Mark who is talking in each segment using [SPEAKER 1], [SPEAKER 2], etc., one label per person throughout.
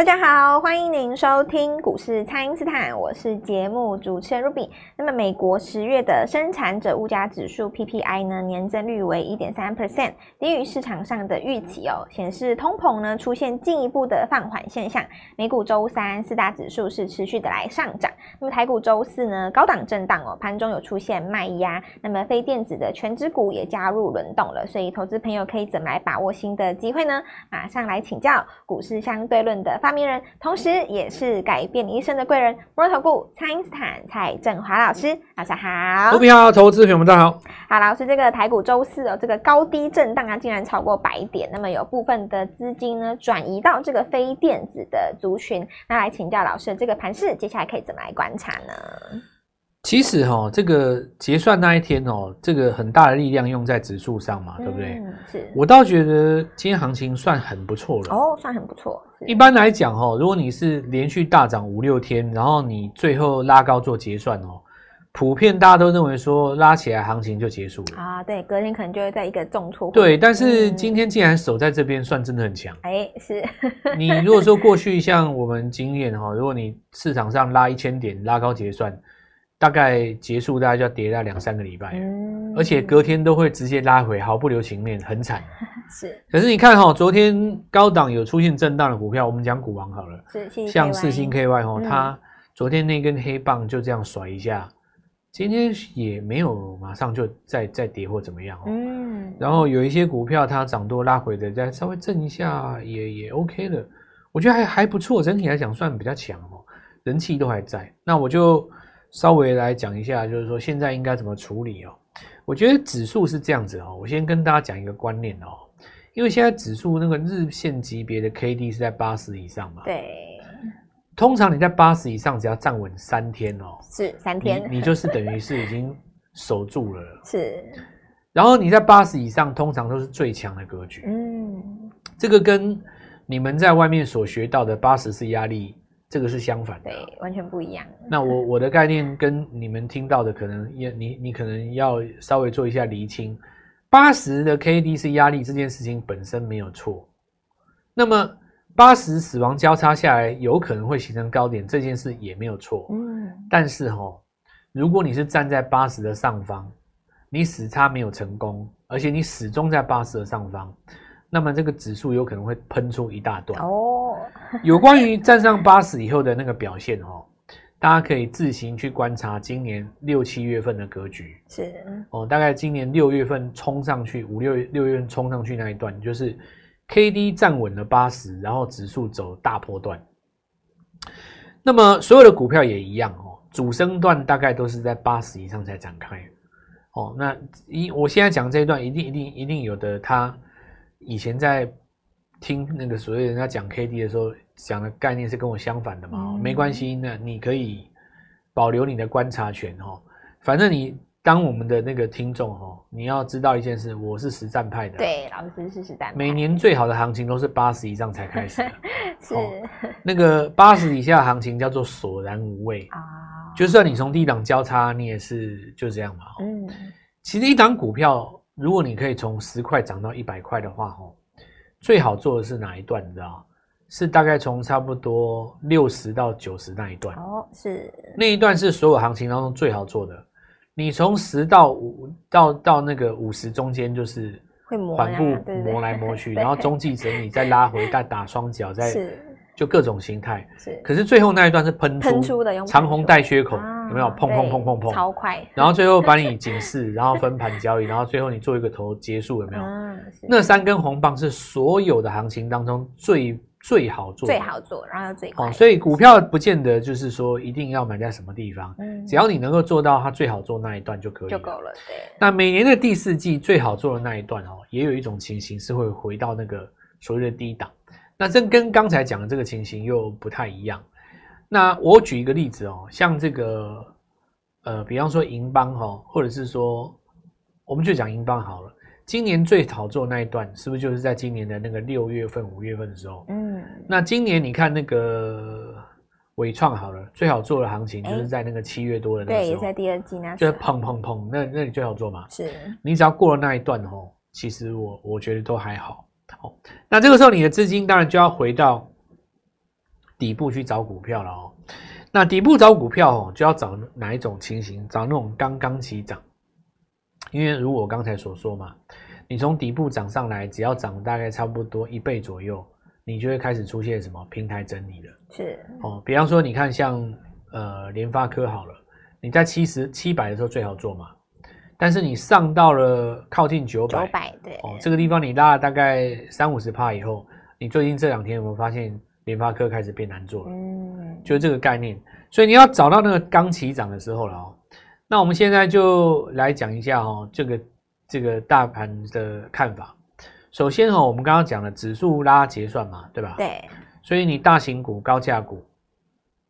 [SPEAKER 1] 大家好，欢迎您收听股市蔡因斯坦，我是节目主持人 Ruby。那么，美国十月的生产者物价指数 PPI 呢，年增率为一点三 percent，低于市场上的预期哦，显示通膨呢出现进一步的放缓现象。美股周三四大指数是持续的来上涨，那么台股周四呢高档震荡哦，盘中有出现卖压，那么非电子的全指股也加入轮动了，所以投资朋友可以怎么来把握新的机会呢？马上来请教股市相对论的发明人，同时也是改变你一生的贵人——摩尔投顾蔡英斯坦蔡振华老师，早上好。
[SPEAKER 2] 股票投资朋友们，大家好。
[SPEAKER 1] 好，老师，这个台股周四哦，这个高低震荡啊，竟然超过百点，那么有部分的资金呢转移到这个非电子的族群，那来请教老师，这个盘势接下来可以怎么来观察呢？
[SPEAKER 2] 其实哈、哦，这个结算那一天哦，这个很大的力量用在指数上嘛，对不对？
[SPEAKER 1] 嗯，是。
[SPEAKER 2] 我倒觉得今天行情算很不错了
[SPEAKER 1] 哦，算很不错。
[SPEAKER 2] 一般来讲哈、哦，如果你是连续大涨五六天，然后你最后拉高做结算哦，普遍大家都认为说拉起来行情就结束了
[SPEAKER 1] 啊。对，隔天可能就会在一个重挫。
[SPEAKER 2] 对，但是今天竟然守在这边，算真的很强。
[SPEAKER 1] 哎、嗯，是。
[SPEAKER 2] 你如果说过去像我们经验哈，如果你市场上拉一千点拉高结算。大概结束，大概就要跌了两三个礼拜，嗯，而且隔天都会直接拉回，毫不留情面，很惨。
[SPEAKER 1] 是，
[SPEAKER 2] 可是你看哈，昨天高档有出现震荡的股票，我们讲股王好了，
[SPEAKER 1] 是
[SPEAKER 2] 像四星 KY 哈，
[SPEAKER 1] 嗯，
[SPEAKER 2] 它昨天那根黑棒就这样甩一下，今天也没有马上就再再跌或怎么样哦。嗯，然后有一些股票它涨多拉回的，再稍微震一下也也 OK 了，我觉得还还不错，整体来讲算比较强哦，人气都还在。那我就。稍微来讲一下，就是说现在应该怎么处理哦？我觉得指数是这样子哦，我先跟大家讲一个观念哦，因为现在指数那个日线级别的 K D 是在八十以上嘛，
[SPEAKER 1] 对，
[SPEAKER 2] 通常你在八十以上，只要站稳三天哦，
[SPEAKER 1] 是三天，
[SPEAKER 2] 你，你就是等于是已经守住了，
[SPEAKER 1] 是，
[SPEAKER 2] 然后你在八十以上，通常都是最强的格局，嗯，这个跟你们在外面所学到的八十是压力。这个是相反的，
[SPEAKER 1] 对，完全不一样。
[SPEAKER 2] 那我 我的概念跟你们听到的可能也你你可能要稍微做一下厘清。八十的 K D 是压力这件事情本身没有错，那么八十死亡交叉下来有可能会形成高点这件事也没有错。嗯，但是哈，如果你是站在八十的上方，你死叉没有成功，而且你始终在八十的上方。那么这个指数有可能会喷出一大段哦。有关于站上八十以后的那个表现哦，大家可以自行去观察今年六七月份的格局是哦，大概今年六月份冲上去，五六六月份冲上去那一段，就是 K D 站稳了八十，然后指数走大波段。那么所有的股票也一样哦，主升段大概都是在八十以上才展开哦。那一我现在讲这一段，一定一定一定有的它。以前在听那个所谓人家讲 K D 的时候，讲的概念是跟我相反的嘛？嗯、没关系，那你可以保留你的观察权哦。反正你当我们的那个听众哦，你要知道一件事，我是实战派的。
[SPEAKER 1] 对，老师是实战派。
[SPEAKER 2] 每年最好的行情都是八十以上才开始的。
[SPEAKER 1] 是、
[SPEAKER 2] 哦、那个八十以下的行情叫做索然无味啊。就算你从低档交叉，你也是就这样嘛。嗯，其实一档股票。如果你可以从十块涨到一百块的话，吼，最好做的是哪一段？你知道？是大概从差不多六十到九十那一段。哦，是那一段是所有行情当中最好做的。你从十到五到到那个五十中间，就是会缓步磨来磨去，然后中继整理再拉回，再打双脚，再就各种形态。是，可是最后那一段是喷出，喷出的，长虹带缺口。有没有砰砰砰砰砰？
[SPEAKER 1] 超快，
[SPEAKER 2] 然后最后把你警示，然后分盘交易，然后最后你做一个头结束，有没有？嗯，那三根红棒是所有的行情当中最最好做，
[SPEAKER 1] 最好做，然后又最快。
[SPEAKER 2] 哦，所以股票不见得就是说一定要买在什么地方，嗯，只要你能够做到它最好做那一段就可以，就够了。对。那每年的第四季最好做的那一段哦，也有一种情形是会回到那个所谓的低档，那这跟刚才讲的这个情形又不太一样。那我举一个例子哦，像这个，呃，比方说银邦哈，或者是说，我们就讲银邦好了。今年最好做那一段，是不是就是在今年的那个六月份、五月份的时候？嗯。那今年你看那个伟创好了，最好做的行情就是在那个七月多的那个时候。
[SPEAKER 1] 对，也在第二季那。
[SPEAKER 2] 就是砰砰砰，那那里最好做嘛。
[SPEAKER 1] 是。
[SPEAKER 2] 你只要过了那一段哦，其实我我觉得都还好。好，那这个时候你的资金当然就要回到。底部去找股票了哦。那底部找股票哦，就要找哪一种情形？找那种刚刚起涨，因为如我刚才所说嘛，你从底部涨上来，只要涨大概差不多一倍左右，你就会开始出现什么平台整理了。
[SPEAKER 1] 是
[SPEAKER 2] 哦，比方说你看像呃联发科好了，你在七十七百的时候最好做嘛，但是你上到了靠近九百，
[SPEAKER 1] 九百对
[SPEAKER 2] 哦，这个地方你拉了大概三五十帕以后，你最近这两天有没有发现？联发科开始变难做了，嗯，就是这个概念，所以你要找到那个刚起涨的时候了哦。那我们现在就来讲一下哦，这个这个大盘的看法。首先哦，我们刚刚讲了指数拉结算嘛，对吧？
[SPEAKER 1] 对。
[SPEAKER 2] 所以你大型股、高价股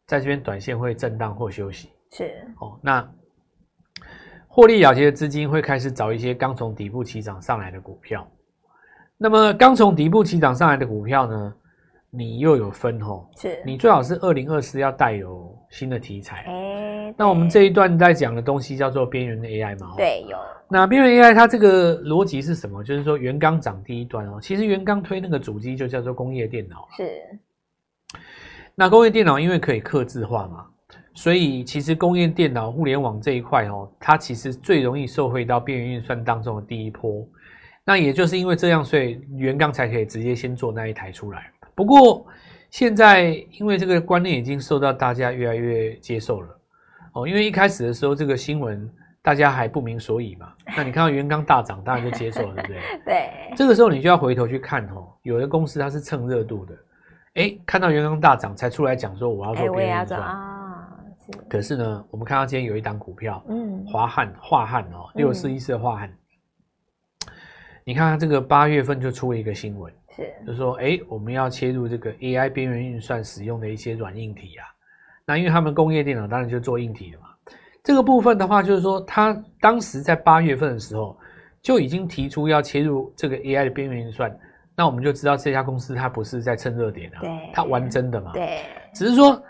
[SPEAKER 2] 在这边短线会震荡或休息，
[SPEAKER 1] 是
[SPEAKER 2] 哦。那获利了结的资金会开始找一些刚从底部起涨上来的股票。那么刚从底部起涨上来的股票呢？你又有分吼，
[SPEAKER 1] 是
[SPEAKER 2] 你最好是二零二四要带有新的题材。
[SPEAKER 1] 哎，
[SPEAKER 2] 那我们这一段在讲的东西叫做边缘的 AI 嘛？
[SPEAKER 1] 对，有。
[SPEAKER 2] 那边缘 AI 它这个逻辑是什么？就是说元刚涨第一段哦，其实元刚推那个主机就叫做工业电脑。
[SPEAKER 1] 是。
[SPEAKER 2] 那工业电脑因为可以刻字化嘛，所以其实工业电脑、互联网这一块哦，它其实最容易受惠到边缘运算当中的第一波。那也就是因为这样，所以元刚才可以直接先做那一台出来。不过现在，因为这个观念已经受到大家越来越接受了哦。因为一开始的时候，这个新闻大家还不明所以嘛。那你看到元刚大涨，当然就接受了，对不对？
[SPEAKER 1] 对。这
[SPEAKER 2] 个时候你就要回头去看哦，有的公司它是蹭热度的，哎，看到元刚大涨才出来讲说我要做。可是呢，我们看到今天有一档股票，嗯，华汉华汉哦，六四一四的华汉，你看它这个八月份就出了一个新闻。是，就是说，哎，我们要切入这个 AI 边缘运算使用的一些软硬体啊。那因为他们工业电脑当然就做硬体的嘛。这个部分的话，就是说，他当时在八月份的时候就已经提出要切入这个 AI 的边缘运算。那我们就知道这家公司它不是在蹭热点啊，对，它玩真的嘛。对，只是说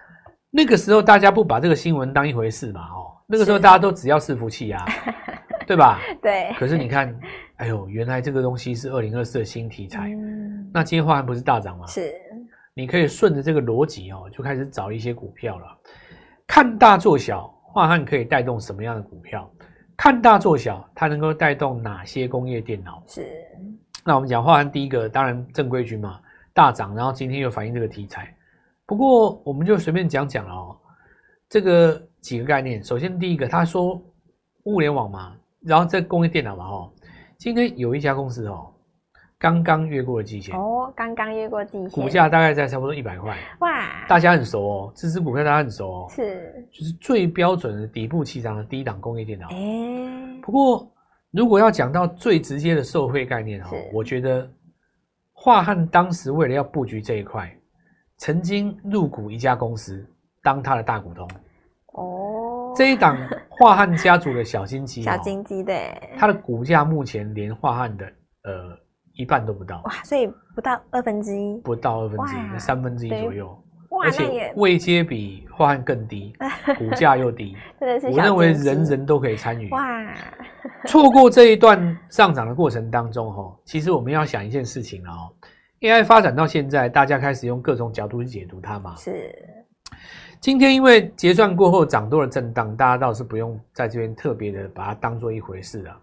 [SPEAKER 2] 那个时候大家不把这个新闻当一回事嘛，哦，那个时候大家都只要伺服器啊，对吧？对。可是你看。哎呦，原来这个东西是二零二四的新题材。嗯，那今天华汉不是大涨吗？是，你可以顺着这个逻辑哦，就开始找一些股票了。看大做小，华汉可以带动什么样的股票？看大做小，它能够带动哪些工业电脑？是。那我们讲华汉第一个，当然正规军嘛，大涨，然后今天又反映这个题材。不过我们就随便讲讲了哦，这个几个概念。首先第一个，他说物联网嘛，然后这工业电脑嘛，哦。今天有一家公司哦，刚刚越过了季线。
[SPEAKER 1] 哦，刚刚越过季线，
[SPEAKER 2] 股价大概在差不多一百块。哇，大家很熟哦，这支股票大家很熟哦，是，就是最标准的底部起涨的低档工业电脑。哎，不过如果要讲到最直接的受惠概念哦，我觉得华汉当时为了要布局这一块，曾经入股一家公司当他的大股东。哦。这一档华汉家族的小金鸡，
[SPEAKER 1] 小金鸡对，
[SPEAKER 2] 它的股价目前连华汉的呃一半都不到。
[SPEAKER 1] 哇，所以不到二分之一，
[SPEAKER 2] 不到二分之一，三分之一左右，而且位阶比华汉更低，股价又低，真的是我认为人人都可以参与。哇。错过这一段上涨的过程当中哈，其实我们要想一件事情哦，AI 发展到现在，大家开始用各种角度去解读它嘛，是。今天因为结算过后涨多了震荡，大家倒是不用在这边特别的把它当做一回事啊。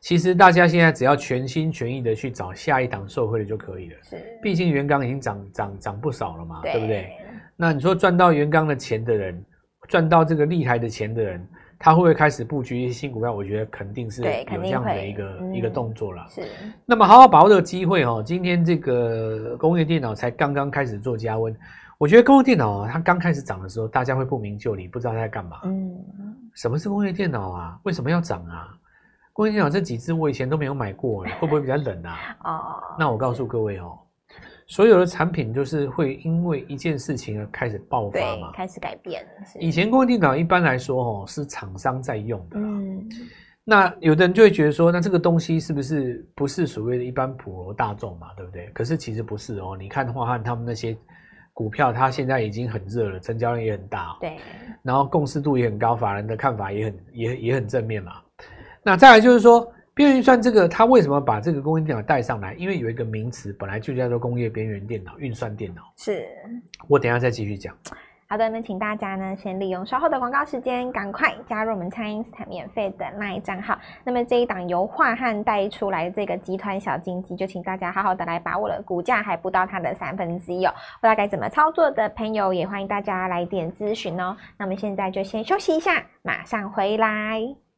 [SPEAKER 2] 其实大家现在只要全心全意的去找下一档受惠的就可以了。是，毕竟元刚已经涨涨涨不少了嘛，对，对不对？那你说赚到元刚的钱的人，赚到这个厉害的钱的人，他会不会开始布局一些新股票？我觉得肯定是有这样的一个一个动作了。是。那么好好把握这个机会哦，今天这个工业电脑才刚刚开始做加温。我觉得工业电脑啊，它刚开始涨的时候，大家会不明就里，不知道它在干嘛。嗯，什么是工业电脑啊？为什么要涨啊？工业电脑这几支我以前都没有买过，会不会比较冷啊？哦，那我告诉各位哦，所有的产品就是会因为一件事情而开始爆发嘛，
[SPEAKER 1] 开始改变。
[SPEAKER 2] 以前工业电脑一般来说哦，是厂商在用的。嗯，那有的人就会觉得说，那这个东西是不是不是所谓的一般普罗大众嘛？对不对？可是其实不是哦，你看樺汉他们那些。股票它现在已经很热了，成交量也很大，对，然后共识度也很高，法人的看法也很也也很正面嘛。那再来就是说，边
[SPEAKER 1] 边缘运算这个，它为什么把这个工业电脑带上来？因为有一个名词本来就叫做工业边缘电脑、运算电脑。
[SPEAKER 2] 是，
[SPEAKER 1] 我等一下再继续讲。
[SPEAKER 2] 好的，那请大家呢，先利用稍后的广告时间，赶快加入我们蔡因斯坦免费的 LINE 账号。那么这一档由画汉带出来的这个集团小金鸡，就请大家好好的来把握了。股价还不到它的三分之一哦，不知道该怎么操作的朋友，也欢迎大家来电咨询哦。那么现在就先休息一下，马上回来。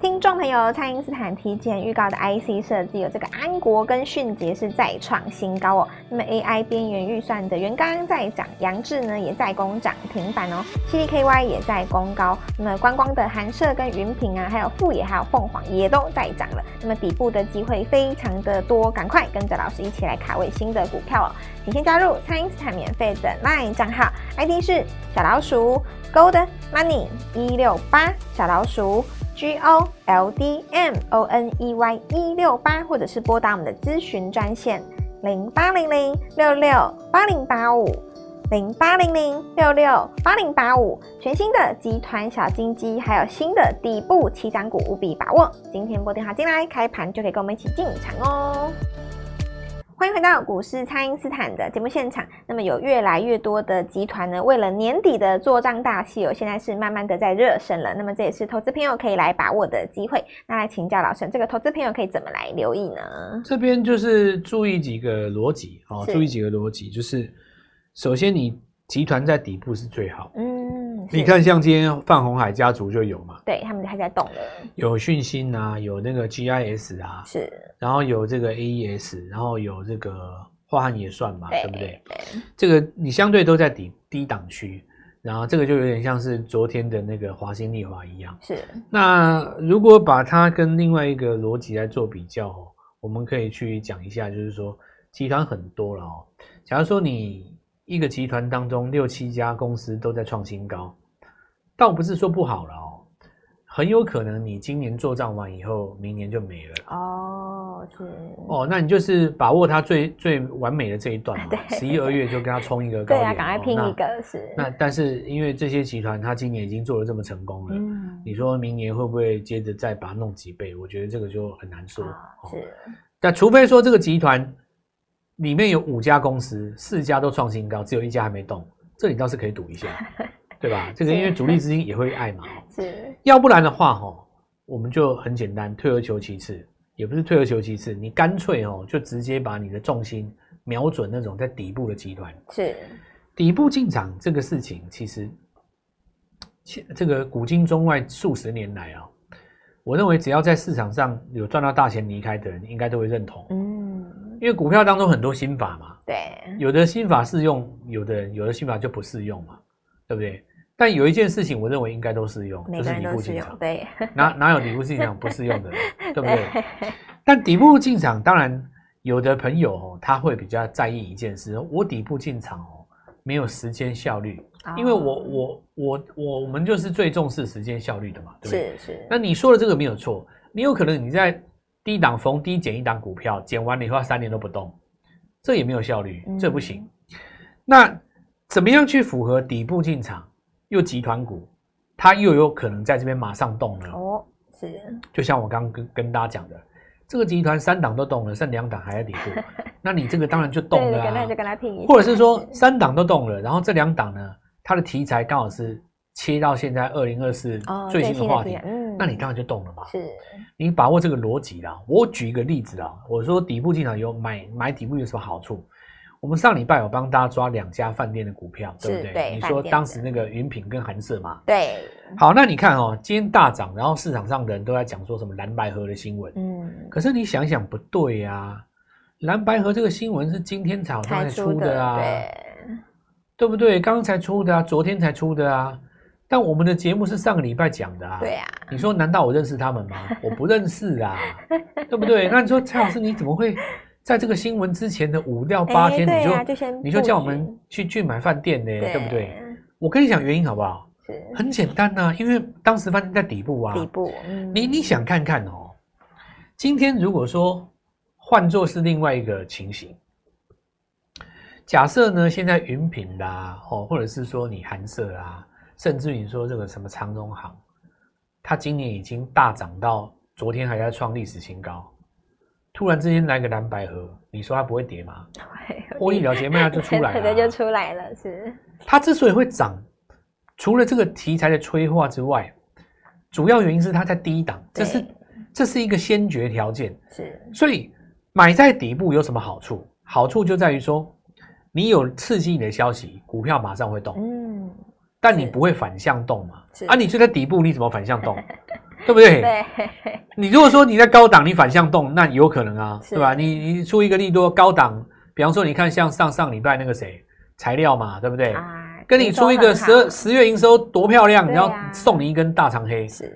[SPEAKER 2] 听众朋友，蔡因斯坦提前预告的 IC 设计有这个安国跟迅捷是再创新高哦。那么 AI 边缘预算的元刚在涨，扬智呢也在攻涨停板哦，CDKY 也在攻高。那么观光的寒舍跟云品啊，还有富野还有凤凰也都在涨了。那么底部的机会非常的多，赶快跟着老师一起来卡位新的股票哦。请先加入蔡因斯坦免费的 LINE 账号，ID 是小老鼠 Gold Money 一六八小老鼠。G O L D M O N E Y 一六八，或者是拨打我们的咨询专线零八零零六六八零八五零八零零六六八零八五，全新的集团小金鸡，还有新的底部起涨股，务必把握。今天拨电话进来，开盘就可以跟我们一起进场哦。欢迎回到股市，蔡因斯坦的节目现场。那么有越来越多的集团呢，为了年底的做账大戏哦，现在是慢慢的在热身了。那么这也是投资朋友可以来把握的机会。那来请教老师，这个投资朋友可以怎么来留意呢？这边就是注意几个逻辑哦，注意几个逻辑，就是首先你集团在底部是最好。嗯。你看，像今天范红海家族就有嘛？对，他们还在动了。有讯芯啊，有那个 GIS 啊，是，然后有这个 AES，然后有这个樺汉也算嘛，对，对不对？对，这个你相对都在低低档区，然后这个就有点像是昨天的那个华兴丽华一样。是。那如果把它跟另外一个逻辑来做比较，哦我们可以去讲一下，就是说集团很多了哦。假如说你。一个集团当中六七家公司都在创新高，倒不是说不好了哦，很有可能你今年做账完以后，明年就没了哦。是哦，那你就是把握它最最完美的这一段嘛，十一二月就跟它冲一个高 点，对啊，赶快拼一个是。那但是因为这些集团它今年已经做的这么成功了，嗯，你说明年会不会接着再把它弄几倍？我觉得这个就很难说。是，但除非说这个集团。里面有五家公司，四家都创新高，只有一家还没动，这里倒是可以赌一下，对吧？这 个因为主力资金也会爱嘛，是。要不然的话，哈，我们就很简单，退而求其次，也不是退而求其次，你干脆哦，就直接把你的重心瞄准那种在底部的集团，是。底部进场这个事情，其实，这个古今中外数十年来啊，我认为只要在市场上有赚到大钱离开的人，应该都会认同，嗯。因为股票当中很多心法嘛，对，有的心法适用，有的有的心法就不适用嘛，对不对？但有一件事情，我认为应该都适用，就是底部进场。对，哪哪有底部进场不适用的，对不对？但底部进场，当然有的朋友哦，他会比较在意一件事，我底部进场哦，没有时间效率，因为我我我我我们就是最重视时间效率的嘛，对不对？是是。那你说的这个没有错，你有可能你在。低档逢低减一档股票，减完了以后三年都不动，这也没有效率，这不行。嗯、那怎么样去符合底部进场又集团股，它又有可能在这边马上动了？哦，是。就像我刚刚跟跟大家讲的，这个集团三档都动了，剩两档还在底部，那你这个当然就动了啊。就跟他拼一下。或者是说三档都动了，然后这两档呢，它的题材刚好是。切到现在二零二四最新的话题，嗯，那你当然就动了嘛。是，你把握这个逻辑啦。我举一个例子啦，我说底部进场有买买底部有什么好处？我们上礼拜有帮大家抓两家饭店的股票，对不对？对，你说当时那个云品跟韩舍嘛。对。好，那你看哦，今天大涨，然后市场上的人都在讲说什么蓝白河的新闻，嗯，可是你想想不对呀，啊，蓝白河这个新闻是今天早上才出的啊，对，对不对？刚刚才出的啊，昨天才出的啊。但我们的节目是上个礼拜讲的啊，对啊，你说难道我认识他们吗？我不认识啊，对不对？那你说蔡老师你怎么会在这个新闻之前的五到八天你就、你就叫我们去去买饭店呢？对，对不对？我跟你讲原因好不好？很简单呐、啊，因为当时饭店在底部啊，底部。嗯、你你想看看哦，今天如果说换作是另外一个情形，假设呢现在云品啦，哦，或者是说你寒舍啊。甚至于说这个什么长荣行，它今年已经大涨到昨天还在创历史新高，突然之间来个蓝白合，你说它不会跌吗？获利了结卖就出来了，
[SPEAKER 1] 对，就出来了。是
[SPEAKER 2] 它之所以会涨，除了这个题材的催化之外，主要原因是它在低档，这是这是一个先决条件。
[SPEAKER 1] 是，
[SPEAKER 2] 所以买在底部有什么好处？好处就在于说，你有刺激你的消息，股票马上会动。嗯，但你不会反向动嘛？啊，你就在底部，你怎么反向动？对不对？
[SPEAKER 1] 对。
[SPEAKER 2] 你如果说你在高档，你反向动，那有可能啊，对吧？你你出一个利多高档，比方说你看像上上礼拜那个谁材料嘛，对不对？跟你出一个十二十月营收多漂亮，然后送你一根大长黑。是。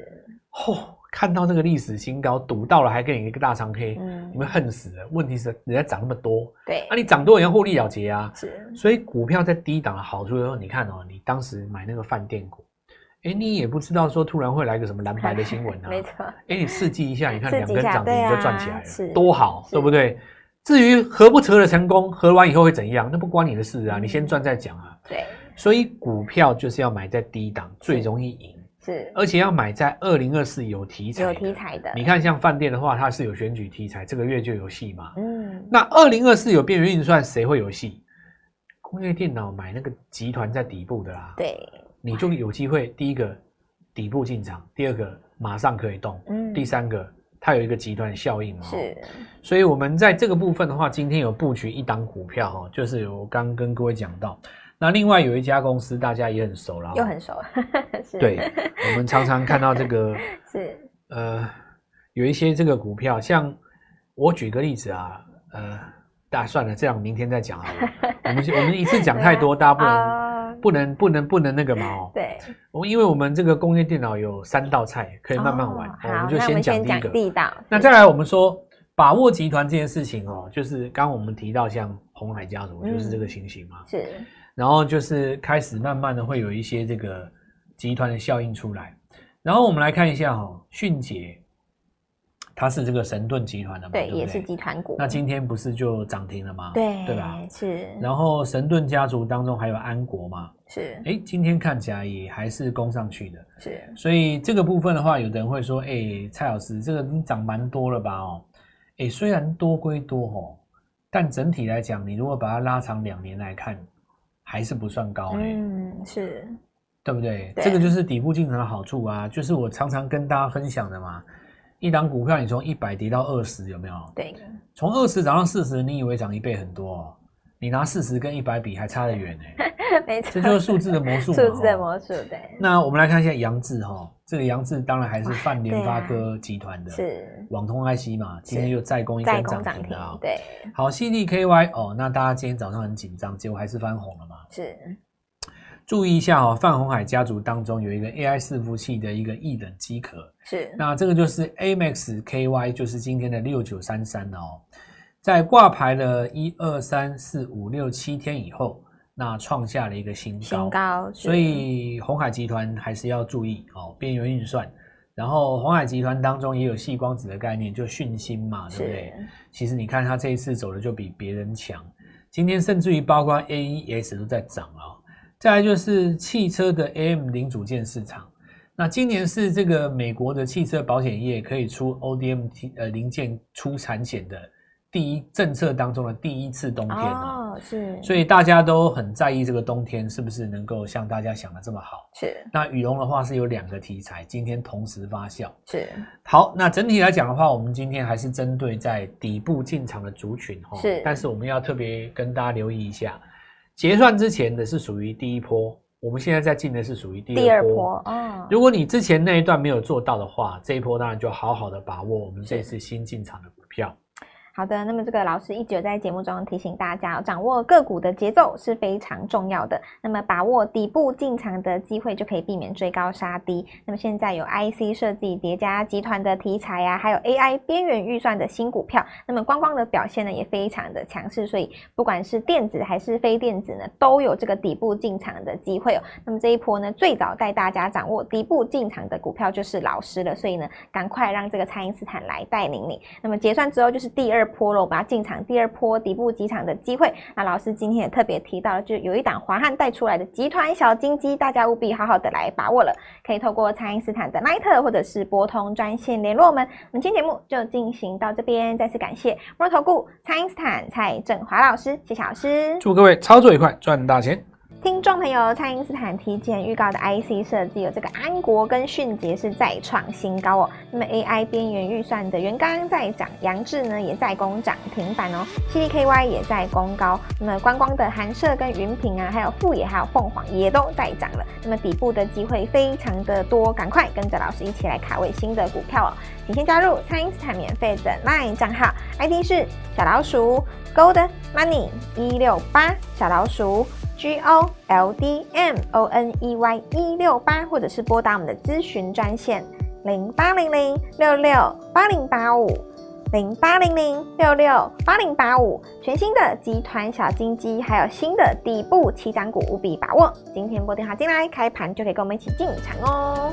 [SPEAKER 2] 嚯！看到这个历史新高，赌到了还给你一个大长黑，嗯，你们恨死了。问题是人家涨那么多，
[SPEAKER 1] 对，
[SPEAKER 2] 啊，你涨多也要获利了结啊。是。所以股票在低档的好处就是说，你看哦，你当时买那个饭店股。哎，你也不知道说突然会来个什么蓝白的新闻啊？没错。哎，你刺激一下，你看两根涨停就赚起来了，多好，对不对？至于合不合的成功，合完以后会怎样，那不关你的事啊，你先赚再讲啊。对。所以股票就是要买在低档，最容易赢。是。而且要买在二零二四有题材、有题材的。你看像饭店的话，它是有选举题材，这个月就有戏嘛。嗯。那二零二四有边缘运算，谁会有戏？工业电脑买那个集团在底部的啦。对。你就有机会，第一个底部进场，第二个马上可以动，嗯，第三个它有一个集团效应嘛，是，所以我们在这个部分的话，今天有布局一档股票哈，就是我刚跟各位讲到，那另外有一家公司大家也很熟了，
[SPEAKER 1] 又很熟，是。
[SPEAKER 2] 对，我们常常看到这个 是。呃有一些这个股票，像我举个例子啊，呃，大家算了，这样明天再讲好了，我们我们一次讲太多，大家不能。不能不能不能那个嘛哦，对，我因为我们这个工业电脑有三道菜可以慢慢玩，我们就先讲第一个。地道。那再来我们说把握集团这件事情哦，就是刚刚我们提到像红海家族就是这个情形嘛，是。然后就是开始慢慢的会有一些这个集团的效应出来，然后我们来看一下哈，迅捷。它是这个神盾集团的嘛？对，对对也是集团股。那今天不是就涨停了吗？对，对吧？是。然后神盾家族当中还有安国嘛？是。哎，今天看起来也还是攻上去的。是。所以这个部分的话，有的人会说：“哎，蔡老师，这个你涨蛮多了吧？”哦，哎，虽然多归多哦，但整体来讲，你如果把它拉长两年来看，还是不算高。嗯，是。对不对？对。这个就是底部进场的好处啊，就是我常常跟大家分享的嘛。一档股票，你从一百跌到二十，有没有？对，从二十涨到四十，你以为涨一倍很多哦？你拿四十跟一百比，还差得远呢。没错，这就是数字的魔术。数字的魔术，对。那我们来看一下杨志哈，这个杨志当然还是泛联发科集团的，是网通 IC 嘛，今天又再攻一根涨停了。对，好，CDKY 哦，那大家今天早上很紧张，结果还是翻红了嘛？是。注意一下哦，泛红海家族当中有一个 AI 伺服器的一个异冷机壳，是。那这个就是 AMAX-KY，就是今天的六九三三哦，在挂牌了一二三四五六七天以后，那创下了一个新高，新高，所以红海集团还是要注意哦，边缘运算。然后红海集团当中也有细光子的概念，就讯芯嘛，对不对？其实你看它这一次走的就比别人强，今天甚至于包括 AES 都在涨啊。再来就是汽车的 AM 零组件市场，那今年是这个美国的汽车保险业可以出 ODM 呃零件出产险的第一政策当中的第一次冬天哦，是，所以大家都很在意这个冬天是不是能够像大家想的这么好。是，那羽绒的话是有两个题材，今天同时发酵。是，好，那整体来讲的话，我们今天还是针对在底部进场的族群哈，是，但是我们要特别跟大家留意一下。结算之前的是属于第一波，我们现在在进的是属于第二波。哦，如果你之前那一段没有做到的话，这一波当然就好好的把握我们这次新进场的股票。
[SPEAKER 1] 好的，那么这个老师一直有在节目中提醒大家，掌握个股的节奏是非常重要的。那么把握底部进场的机会，就可以避免追高杀低。那么现在有 IC 设计叠加集团的题材啊，还有 AI 边缘预算的新股票，那么光光的表现呢也非常的强势。所以不管是电子还是非电子呢，都有这个底部进场的机会哦。那么这一波呢，最早带大家掌握底部进场的股票就是老师了。所以呢，赶快让这个蔡因斯坦来带领你。那么结算之后就是第二波了，我们要进场第二波底部起涨的机会。那老师今天也特别提到，就有一档华汉带出来的集团小金鸡，大家务必好好的来把握了。可以透过蔡因斯坦的 LINE 或者是拨通专线联络我们。我们今天节目就进行到这边，再次感谢摩尔投顾蔡因斯坦蔡振华老师，谢谢老师，
[SPEAKER 2] 祝各位操作愉快，赚大钱。
[SPEAKER 1] 听众朋友，蔡因斯坦提前预告的 IC 设计有这个安国跟迅捷是再创新高哦。那么 AI 边缘预算的元刚在涨，扬智呢也在攻涨停板哦，CDKY 也在攻高。那么观光的寒舍跟云品啊，还有富野还有凤凰也都在涨了。那么底部的机会非常的多，赶快跟着老师一起来卡位新的股票哦。请先加入蔡因斯坦免费的 LINE 账号，ID 是小老鼠 Gold Money 一六八小老鼠。G O L D M O N E Y 一六八，或者是拨打我们的咨询专线零八零零六六八零八五零八零零六六八零八五，全新的集团小金鸡，还有新的底部起涨股，务必把握。今天拨电话进来，开盘就可以跟我们一起进场哦。